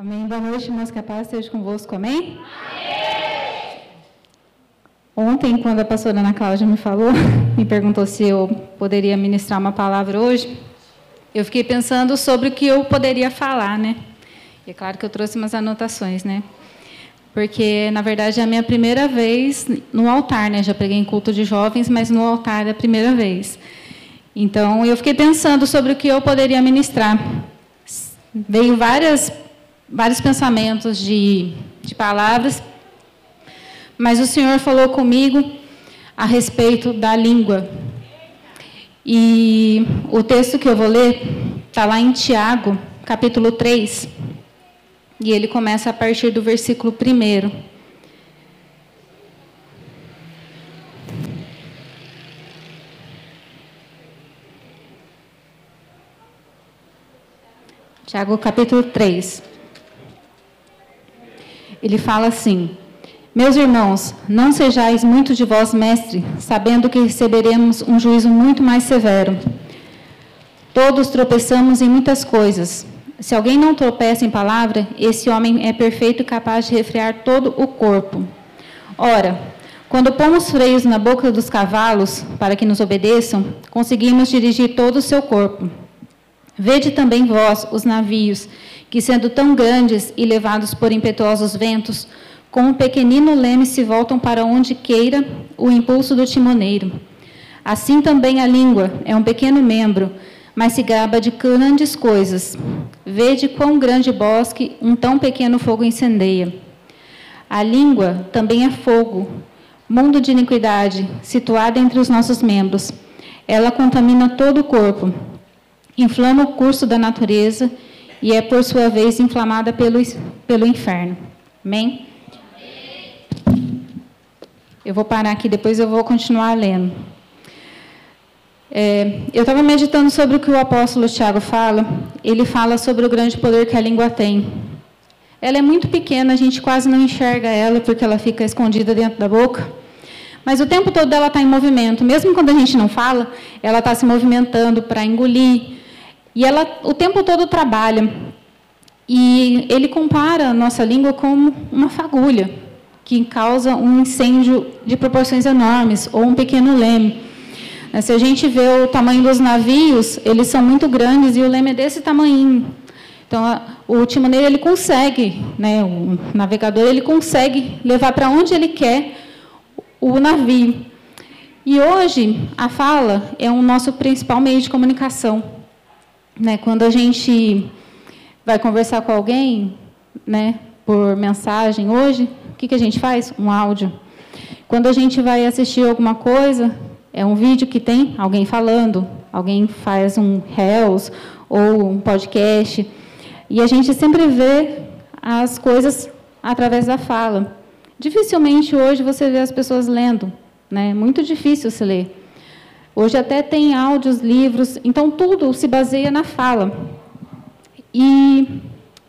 Amém. Boa noite, irmãos. Que a paz esteja convosco. Amém? Amém? Ontem, quando a pastora Ana Cláudia me falou, me perguntou se eu poderia ministrar uma palavra hoje, eu fiquei pensando sobre o que eu poderia falar, né? E é claro que eu trouxe umas anotações, né? Porque, na verdade, é a minha primeira vez no altar, né? Já preguei em culto de jovens, mas no altar é a primeira vez. Então, eu fiquei pensando sobre o que eu poderia ministrar. Veio várias, vários pensamentos de, de palavras, mas o Senhor falou comigo a respeito da língua. E o texto que eu vou ler está lá em Tiago, capítulo 3. E ele começa a partir do versículo 1. Tiago capítulo 3. Ele fala assim: Meus irmãos, não sejais muito de vós, mestre, sabendo que receberemos um juízo muito mais severo. Todos tropeçamos em muitas coisas. Se alguém não tropeça em palavra, esse homem é perfeito e capaz de refrear todo o corpo. Ora, quando pomos freios na boca dos cavalos para que nos obedeçam, conseguimos dirigir todo o seu corpo. Vede também vós os navios, que sendo tão grandes e levados por impetuosos ventos, com um pequenino leme se voltam para onde queira o impulso do timoneiro. Assim também a língua é um pequeno membro, mas se gaba de grandes coisas. Vede quão grande bosque um tão pequeno fogo incendeia. A língua também é fogo, mundo de iniquidade, situada entre os nossos membros. Ela contamina todo o corpo, inflama o curso da natureza e é, por sua vez, inflamada pelo, pelo inferno. Amém? Eu vou parar aqui, depois eu vou continuar lendo. É, eu estava meditando sobre o que o apóstolo Tiago fala. Ele fala sobre o grande poder que a língua tem. Ela é muito pequena, a gente quase não enxerga ela porque ela fica escondida dentro da boca. Mas o tempo todo ela está em movimento. Mesmo quando a gente não fala, ela está se movimentando para engolir. E ela o tempo todo trabalha. E ele compara a nossa língua como uma fagulha que causa um incêndio de proporções enormes ou um pequeno leme. Né, se a gente vê o tamanho dos navios, eles são muito grandes e o leme é desse tamanho. Então, o timoneiro ele consegue, né, o navegador ele consegue levar para onde ele quer o navio. E hoje a fala é o nosso principal meio de comunicação. Né, quando a gente vai conversar com alguém, né, por mensagem hoje, o que, que a gente faz? Um áudio. Quando a gente vai assistir alguma coisa, é um vídeo que tem alguém falando, alguém faz um Reels ou um podcast, e a gente sempre vê as coisas através da fala. Dificilmente hoje você vê as pessoas lendo, né? Muito difícil se ler. Hoje até tem áudios, livros, então tudo se baseia na fala. E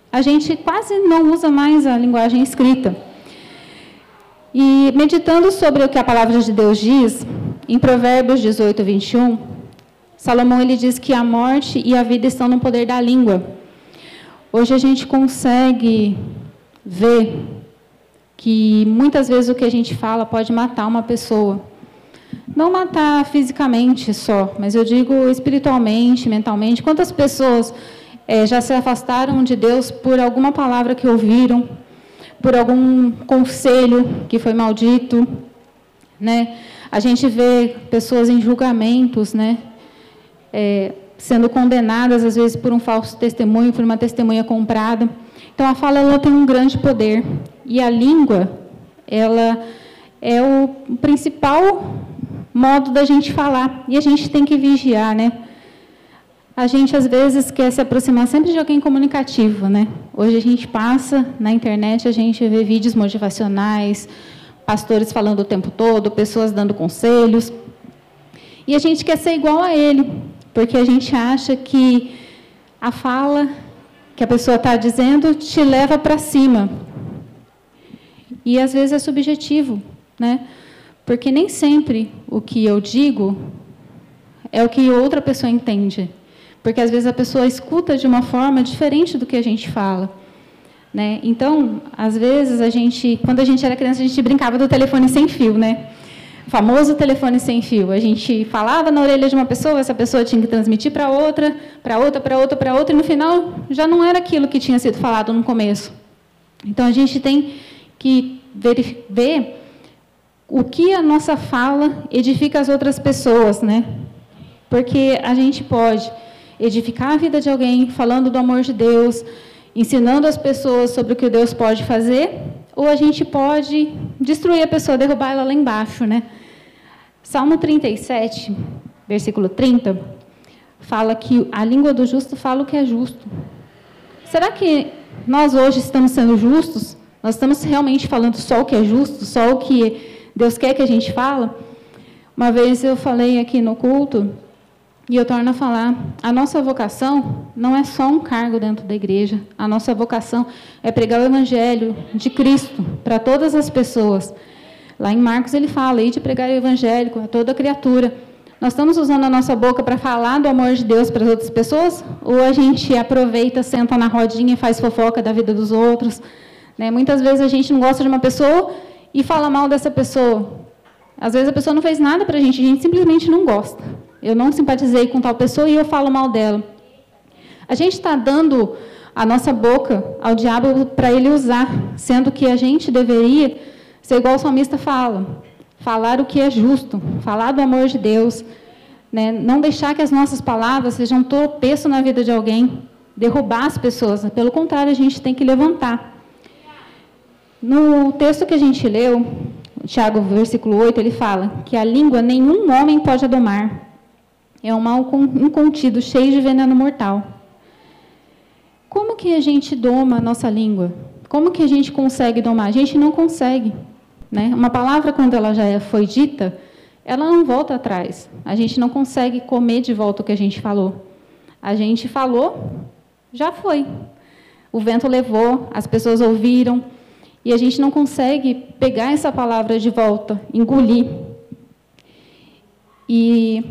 a gente quase não usa mais a linguagem escrita. E meditando sobre o que a palavra de Deus diz, em Provérbios 18, 21, Salomão ele diz que a morte e a vida estão no poder da língua. Hoje a gente consegue ver que muitas vezes o que a gente fala pode matar uma pessoa. Não matar fisicamente só, mas eu digo espiritualmente, mentalmente. Quantas pessoas é, já se afastaram de Deus por alguma palavra que ouviram, por algum conselho que foi maldito, né? A gente vê pessoas em julgamentos, né? É, sendo condenadas às vezes por um falso testemunho, por uma testemunha comprada. Então a fala ela tem um grande poder e a língua ela é o principal modo da gente falar e a gente tem que vigiar, né? A gente às vezes quer se aproximar sempre de alguém comunicativo, né? Hoje a gente passa na internet, a gente vê vídeos motivacionais, pastores falando o tempo todo, pessoas dando conselhos. E a gente quer ser igual a ele, porque a gente acha que a fala que a pessoa está dizendo te leva para cima. E às vezes é subjetivo, né? Porque nem sempre o que eu digo é o que outra pessoa entende. Porque às vezes a pessoa escuta de uma forma diferente do que a gente fala. Né? Então, às vezes, a gente, quando a gente era criança, a gente brincava do telefone sem fio, né? O famoso telefone sem fio. A gente falava na orelha de uma pessoa, essa pessoa tinha que transmitir para outra, para outra, para outra, para outra, e no final já não era aquilo que tinha sido falado no começo. Então, a gente tem que ver o que a nossa fala edifica as outras pessoas, né? Porque a gente pode edificar a vida de alguém falando do amor de Deus, ensinando as pessoas sobre o que Deus pode fazer, ou a gente pode destruir a pessoa, derrubar ela lá embaixo, né? Salmo 37, versículo 30, fala que a língua do justo fala o que é justo. Será que nós hoje estamos sendo justos? Nós estamos realmente falando só o que é justo, só o que Deus quer que a gente fala? Uma vez eu falei aqui no culto e eu torno a falar, a nossa vocação não é só um cargo dentro da igreja. A nossa vocação é pregar o evangelho de Cristo para todas as pessoas. Lá em Marcos ele fala aí de pregar o evangelho a toda criatura. Nós estamos usando a nossa boca para falar do amor de Deus para as outras pessoas? Ou a gente aproveita, senta na rodinha e faz fofoca da vida dos outros? Né? Muitas vezes a gente não gosta de uma pessoa e fala mal dessa pessoa. Às vezes a pessoa não fez nada para a gente, a gente simplesmente não gosta. Eu não simpatizei com tal pessoa e eu falo mal dela. A gente está dando a nossa boca ao diabo para ele usar, sendo que a gente deveria ser igual o salmista fala, falar o que é justo, falar do amor de Deus, né? não deixar que as nossas palavras sejam um tropeço na vida de alguém, derrubar as pessoas. Pelo contrário, a gente tem que levantar. No texto que a gente leu, Tiago, versículo 8, ele fala que a língua nenhum homem pode domar, é um mal incontido, cheio de veneno mortal. Como que a gente doma a nossa língua? Como que a gente consegue domar? A gente não consegue. Né? Uma palavra, quando ela já foi dita, ela não volta atrás. A gente não consegue comer de volta o que a gente falou. A gente falou, já foi. O vento levou, as pessoas ouviram, e a gente não consegue pegar essa palavra de volta, engolir. E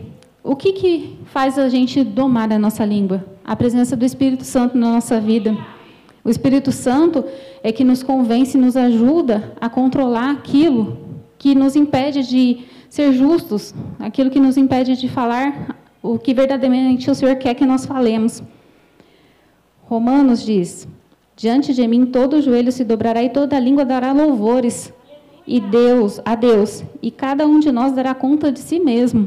o que, que faz a gente domar a nossa língua? A presença do Espírito Santo na nossa vida. O Espírito Santo é que nos convence, nos ajuda a controlar aquilo que nos impede de ser justos, aquilo que nos impede de falar o que verdadeiramente o Senhor quer que nós falemos. Romanos diz: Diante de mim todo joelho se dobrará e toda língua dará louvores. E Deus, a Deus, e cada um de nós dará conta de si mesmo.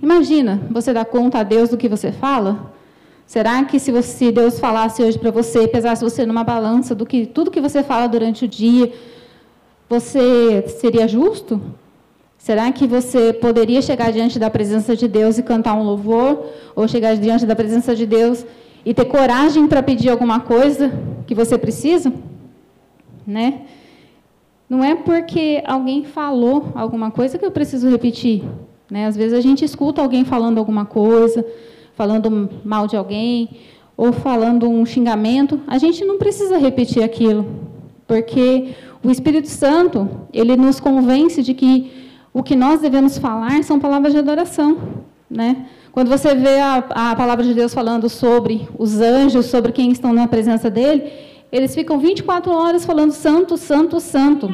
Imagina, você dá conta a Deus do que você fala? Será que se, você, Deus falasse hoje para você, pesasse você numa balança do que tudo que você fala durante o dia, você seria justo? Será que você poderia chegar diante da presença de Deus e cantar um louvor, ou chegar diante da presença de Deus e ter coragem para pedir alguma coisa que você precisa? Né? Não é porque alguém falou alguma coisa que eu preciso repetir. Né? Às vezes a gente escuta alguém falando alguma coisa, falando mal de alguém, ou falando um xingamento, a gente não precisa repetir aquilo, porque o Espírito Santo, ele nos convence de que o que nós devemos falar são palavras de adoração. Né? Quando você vê a, a palavra de Deus falando sobre os anjos, sobre quem estão na presença dele, eles ficam 24 horas falando santo, santo, santo.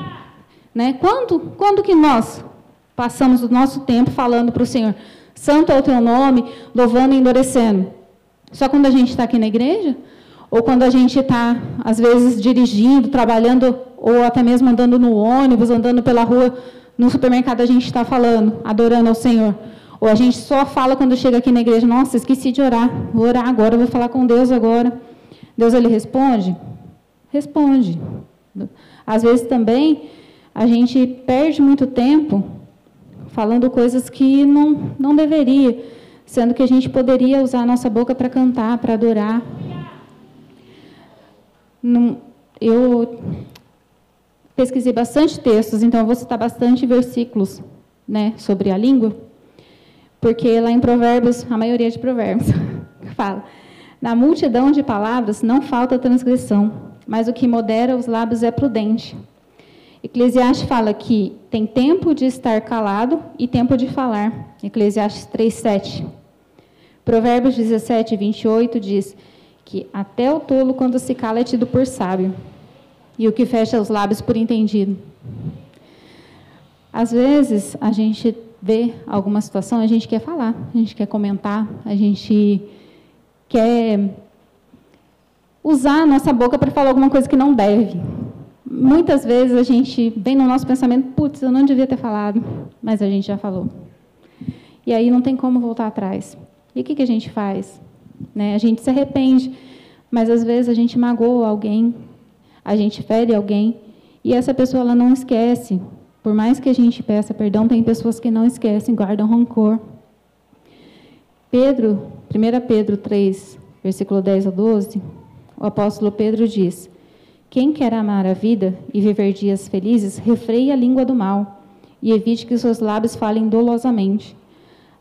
Né? Quando, quando que nós Passamos o nosso tempo falando para o Senhor: Santo é o teu nome, louvando e endurecendo. Só quando a gente está aqui na igreja? Ou quando a gente está, às vezes, dirigindo, trabalhando, ou até mesmo andando no ônibus, andando pela rua, no supermercado, a gente está falando, adorando ao Senhor. Ou a gente só fala quando chega aqui na igreja: Nossa, esqueci de orar, vou orar agora, vou falar com Deus agora. Deus, ele responde? Responde. Às vezes também a gente perde muito tempo falando coisas que não, não deveria, sendo que a gente poderia usar a nossa boca para cantar, para adorar. Eu pesquisei bastante textos, então eu vou citar bastante versículos né, sobre a língua, porque lá em Provérbios, a maioria de Provérbios, fala: Na multidão de palavras não falta transgressão, mas o que modera os lábios é prudente. Eclesiastes fala que tem tempo de estar calado e tempo de falar. Eclesiastes 3:7. Provérbios 17, 28 diz que até o tolo, quando se cala, é tido por sábio, e o que fecha os lábios por entendido. Às vezes, a gente vê alguma situação, a gente quer falar, a gente quer comentar, a gente quer usar a nossa boca para falar alguma coisa que não deve. Muitas vezes a gente vem no nosso pensamento, putz, eu não devia ter falado, mas a gente já falou. E aí não tem como voltar atrás. E o que, que a gente faz? Né? A gente se arrepende, mas às vezes a gente magoa alguém, a gente fere alguém, e essa pessoa ela não esquece. Por mais que a gente peça perdão, tem pessoas que não esquecem, guardam rancor. Pedro, 1 Pedro 3, versículo 10 a 12, o apóstolo Pedro diz: Quem quer amar a vida e viver dias felizes, refreie a língua do mal e evite que seus lábios falem dolosamente.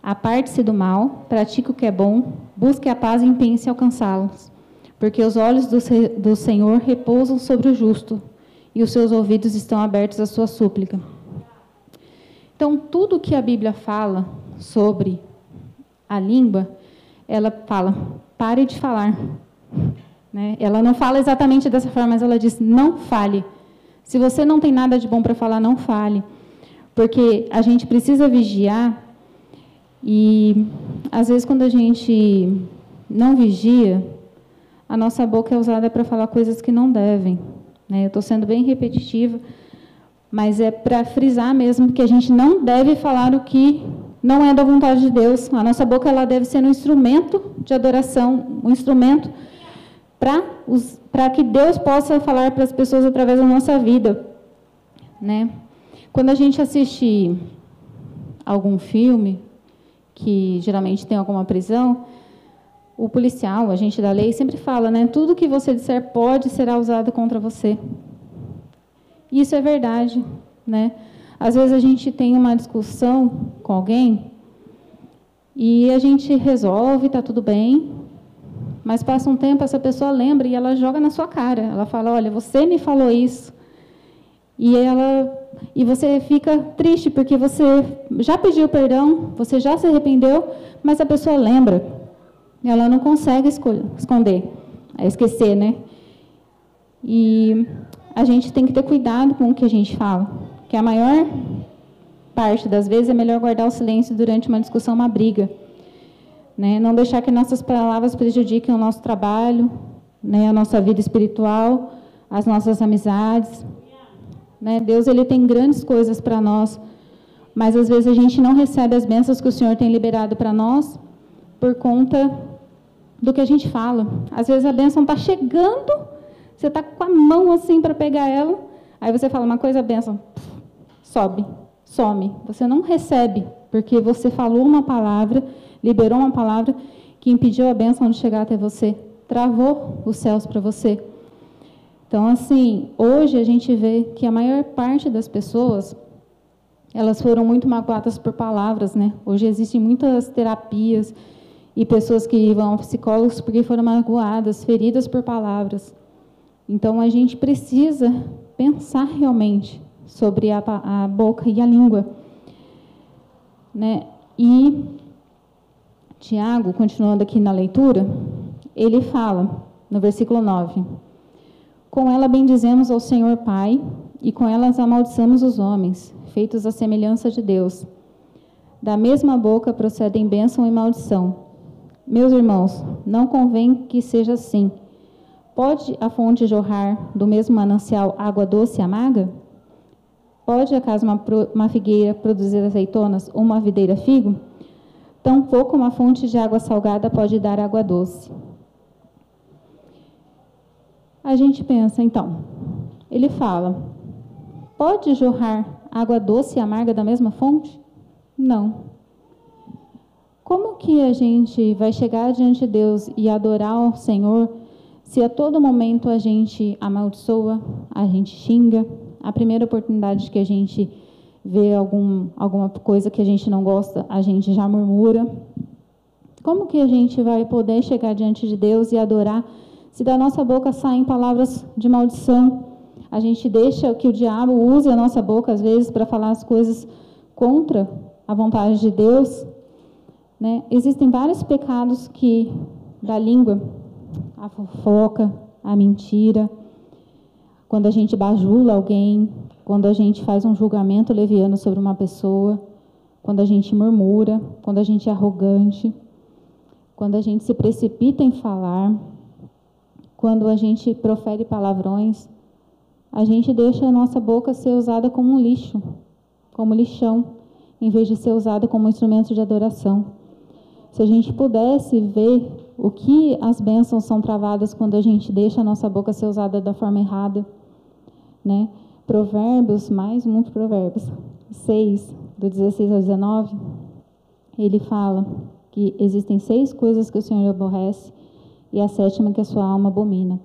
Aparte-se do mal, pratique o que é bom, busque a paz e empenhe-se alcançá-los. Porque os olhos do, do Senhor repousam sobre o justo, e os seus ouvidos estão abertos à sua súplica. Então, tudo que a Bíblia fala sobre a língua, ela fala, pare de falar. Né? Ela não fala exatamente dessa forma, mas ela diz, não fale. Se você não tem nada de bom para falar, não fale. Porque a gente precisa vigiar e às vezes quando a gente não vigia, a nossa boca é usada para falar coisas que não devem. Né? Eu estou sendo bem repetitiva, mas é para frisar mesmo que a gente não deve falar o que não é da vontade de Deus. A nossa boca ela deve ser um instrumento de adoração, um instrumento para que Deus possa falar para as pessoas através da nossa vida. Né? Quando a gente assiste algum filme, que geralmente tem alguma prisão, o policial, o agente da lei, sempre fala, né? Tudo que você disser pode será usado contra você. Isso é verdade, né? Às vezes a gente tem uma discussão com alguém e a gente resolve, está tudo bem, mas passa um tempo, essa pessoa lembra e ela joga na sua cara. Ela fala: Olha, você me falou isso. E ela e você fica triste porque você já pediu perdão, você já se arrependeu, mas a pessoa lembra. Ela não consegue esconder, é esquecer, né? E a gente tem que ter cuidado com o que a gente fala, que a maior parte das vezes é melhor guardar o silêncio durante uma discussão, uma briga, né? Não deixar que nossas palavras prejudiquem o nosso trabalho, né? A nossa vida espiritual, as nossas amizades. Né? Deus ele tem grandes coisas para nós, mas às vezes a gente não recebe as bênçãos que o Senhor tem liberado para nós por conta do que a gente fala. Às vezes a bênção está chegando, você está com a mão assim para pegar ela, aí você fala uma coisa, a bênção sobe, some. Você não recebe, porque você falou uma palavra, liberou uma palavra que impediu a bênção de chegar até você, travou os céus para você. Então, assim, hoje a gente vê que a maior parte das pessoas elas foram muito magoadas por palavras, né? Hoje existem muitas terapias e pessoas que vão a psicólogos porque foram magoadas, feridas por palavras. Então a gente precisa pensar realmente sobre a, a boca e a língua, né? E Tiago, continuando aqui na leitura, ele fala no versículo 9: com ela bendizemos ao Senhor Pai, e com elas amaldiçamos os homens, feitos à semelhança de Deus. Da mesma boca procedem bênção e maldição. Meus irmãos, não convém que seja assim. Pode a fonte jorrar do mesmo manancial água doce e amarga? Pode acaso uma, uma figueira produzir azeitonas ou uma videira figo? Tampouco uma fonte de água salgada pode dar água doce a gente pensa, então, ele fala: pode jorrar água doce e amarga da mesma fonte? Não. Como que a gente vai chegar diante de Deus e adorar o Senhor se a todo momento a gente amaldiçoa, a gente xinga, a primeira oportunidade que a gente vê algum, alguma coisa que a gente não gosta, a gente já murmura? Como que a gente vai poder chegar diante de Deus e adorar se da nossa boca saem palavras de maldição, a gente deixa que o diabo use a nossa boca, às vezes, para falar as coisas contra a vontade de Deus. Né? Existem vários pecados que da língua a fofoca, a mentira, quando a gente bajula alguém, quando a gente faz um julgamento leviano sobre uma pessoa, quando a gente murmura, quando a gente é arrogante, quando a gente se precipita em falar, quando a gente profere palavrões, a gente deixa a nossa boca ser usada como um lixo, como lixão, em vez de ser usada como um instrumento de adoração. Se a gente pudesse ver o que as bênçãos são travadas quando a gente deixa a nossa boca ser usada da forma errada, né? Provérbios, mais muitos provérbios, 6, do 16 ao 19, ele fala que existem seis coisas que o Senhor aborrece e a sétima que a sua alma abomina: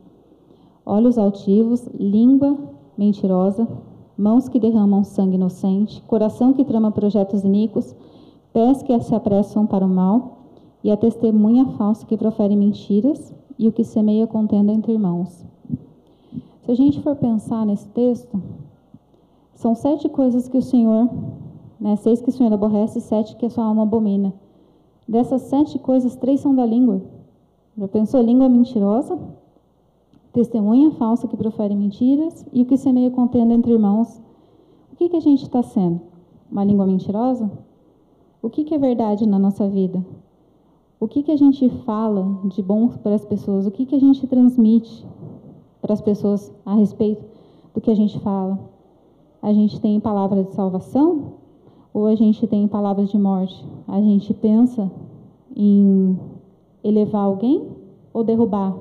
olhos altivos, língua mentirosa, mãos que derramam sangue inocente, coração que trama projetos iníquos, pés que se apressam para o mal, e a testemunha falsa que profere mentiras, e o que semeia contenda entre irmãos. Se a gente for pensar nesse texto, são sete coisas que o Senhor, né, seis que o Senhor aborrece, sete que a sua alma abomina. Dessas sete coisas, três são da língua. Já pensou língua mentirosa? Testemunha falsa que profere mentiras e o que semeia contenda entre irmãos. O que, que a gente está sendo? Uma língua mentirosa? O que, que é verdade na nossa vida? O que, que a gente fala de bom para as pessoas? O que, que a gente transmite para as pessoas a respeito do que a gente fala? A gente tem palavras de salvação ou a gente tem palavras de morte? A gente pensa em elevar alguém ou derrubar?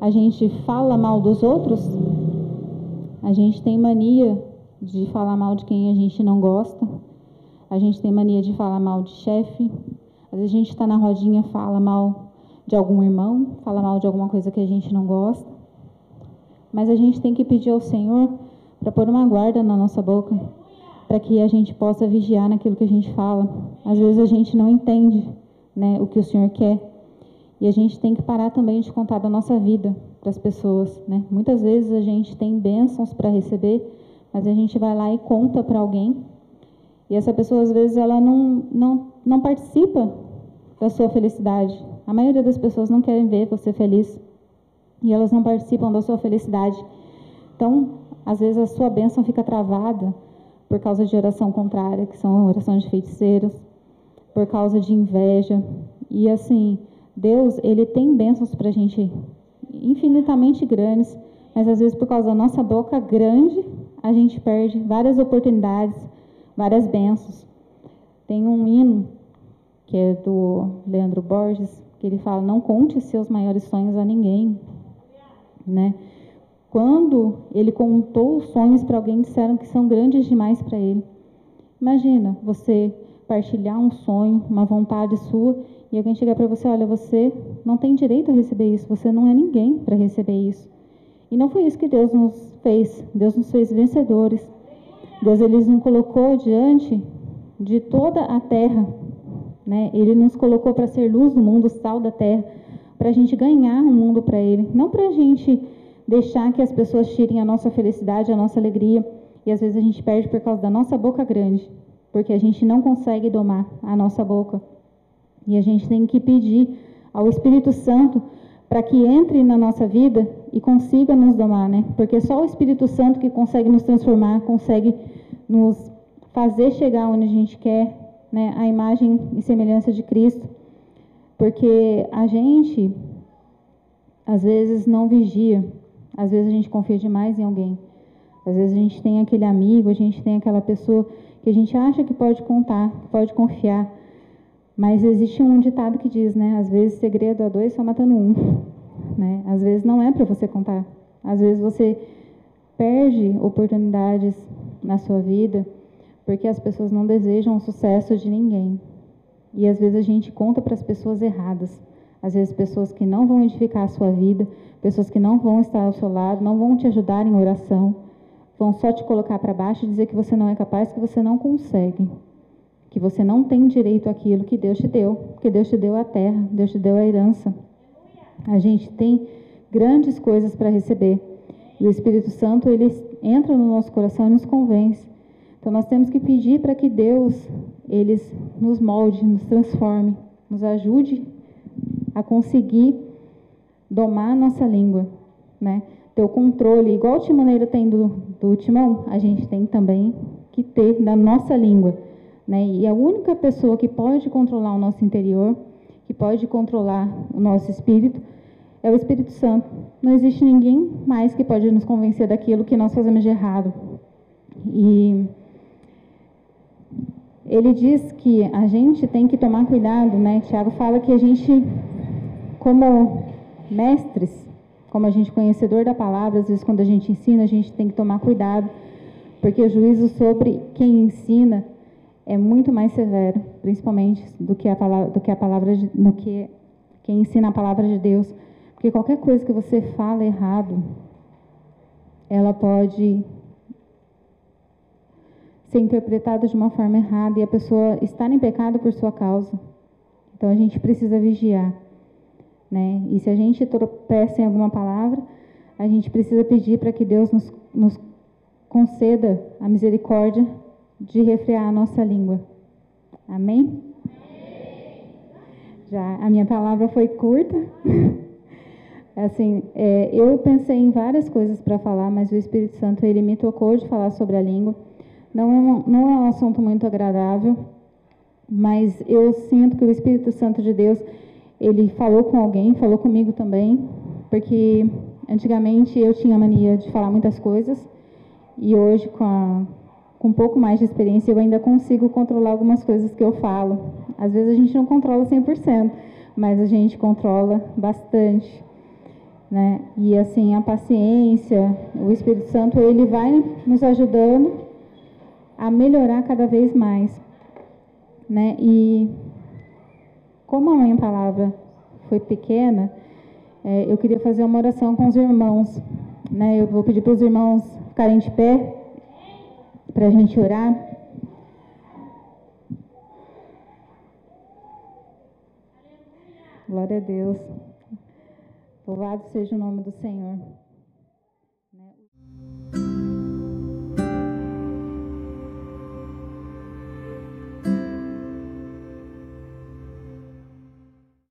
A gente fala mal dos outros? A gente tem mania de falar mal de quem a gente não gosta. A gente tem mania de falar mal de chefe. Às vezes a gente está na rodinha, fala mal de algum irmão, fala mal de alguma coisa que a gente não gosta. Mas a gente tem que pedir ao Senhor para pôr uma guarda na nossa boca, para que a gente possa vigiar naquilo que a gente fala. Às vezes a gente não entende né, o que o Senhor quer. E a gente tem que parar também de contar da nossa vida para as pessoas. Né? Muitas vezes a gente tem bênçãos para receber, mas a gente vai lá e conta para alguém. E essa pessoa, às vezes, ela não, não, não participa da sua felicidade. A maioria das pessoas não querem ver você feliz. E elas não participam da sua felicidade. Então, às vezes, a sua bênção fica travada por causa de oração contrária, que são orações de feiticeiros por causa de inveja. E assim, Deus, ele tem bênçãos para a gente infinitamente grandes, mas às vezes por causa da nossa boca grande, a gente perde várias oportunidades, várias bênçãos. Tem um hino que é do Leandro Borges, que ele fala: "Não conte seus maiores sonhos a ninguém", né? Quando ele contou os sonhos para alguém, disseram que são grandes demais para ele. Imagina você partilhar um sonho, uma vontade sua, e alguém chegar para você, olha, você não tem direito a receber isso, você não é ninguém para receber isso. E não foi isso que Deus nos fez. Deus nos fez vencedores. Deus ele nos colocou diante de toda a terra, né? Ele nos colocou para ser luz do mundo, sal da terra, para a gente ganhar um mundo para Ele, não para a gente deixar que as pessoas tirem a nossa felicidade, a nossa alegria, e às vezes a gente perde por causa da nossa boca grande porque a gente não consegue domar a nossa boca. E a gente tem que pedir ao Espírito Santo para que entre na nossa vida e consiga nos domar, né? Porque só o Espírito Santo que consegue nos transformar, consegue nos fazer chegar onde a gente quer, né? A imagem e semelhança de Cristo. Porque a gente às vezes não vigia, às vezes a gente confia demais em alguém. Às vezes a gente tem aquele amigo, a gente tem aquela pessoa que a gente acha que pode contar, pode confiar. Mas existe um ditado que diz, né? Às vezes segredo a dois só matando um. Né? Às vezes não é para você contar. Às vezes você perde oportunidades na sua vida porque as pessoas não desejam o sucesso de ninguém. E às vezes a gente conta para as pessoas erradas. Às vezes pessoas que não vão edificar a sua vida, pessoas que não vão estar ao seu lado, não vão te ajudar em oração vão só te colocar para baixo e dizer que você não é capaz, que você não consegue, que você não tem direito àquilo que Deus te deu, porque Deus te deu a terra, Deus te deu a herança. A gente tem grandes coisas para receber. E o Espírito Santo, ele entra no nosso coração e nos convence. Então nós temos que pedir para que Deus, ele nos molde, nos transforme, nos ajude a conseguir domar a nossa língua, né? Ter o controle, igual o timoneiro tem do, do timão, a gente tem também que ter da nossa língua, né? E a única pessoa que pode controlar o nosso interior, que pode controlar o nosso espírito, é o Espírito Santo. Não existe ninguém mais que pode nos convencer daquilo que nós fazemos de errado. E ele diz que a gente tem que tomar cuidado, né? Tiago fala que a gente, como mestres, como a gente conhecedor da palavra, às vezes quando a gente ensina, a gente tem que tomar cuidado, porque o juízo sobre quem ensina é muito mais severo, principalmente do que a palavra, do que a palavra, do que quem ensina a palavra de Deus, porque qualquer coisa que você fala errado, ela pode ser interpretada de uma forma errada e a pessoa estar em pecado por sua causa. Então a gente precisa vigiar. Né? E se a gente tropeça em alguma palavra, a gente precisa pedir para que Deus nos, nos conceda a misericórdia de refrear a nossa língua. Amém? Já a minha palavra foi curta. assim, é, eu pensei em várias coisas para falar, mas o Espírito Santo ele me tocou de falar sobre a língua. Não é, um, não é um assunto muito agradável, mas eu sinto que o Espírito Santo de Deus, ele falou com alguém, falou comigo também, porque antigamente eu tinha mania de falar muitas coisas e hoje com, a, com um pouco mais de experiência eu ainda consigo controlar algumas coisas que eu falo. Às vezes a gente não controla 100%, mas a gente controla bastante. Né? E assim, a paciência, o Espírito Santo, ele vai nos ajudando a melhorar cada vez mais. Né? E como a minha palavra foi pequena, é, eu queria fazer uma oração com os irmãos. Né? Eu vou pedir para os irmãos ficarem de pé para a gente orar. Glória a Deus. Louvado seja o nome do Senhor.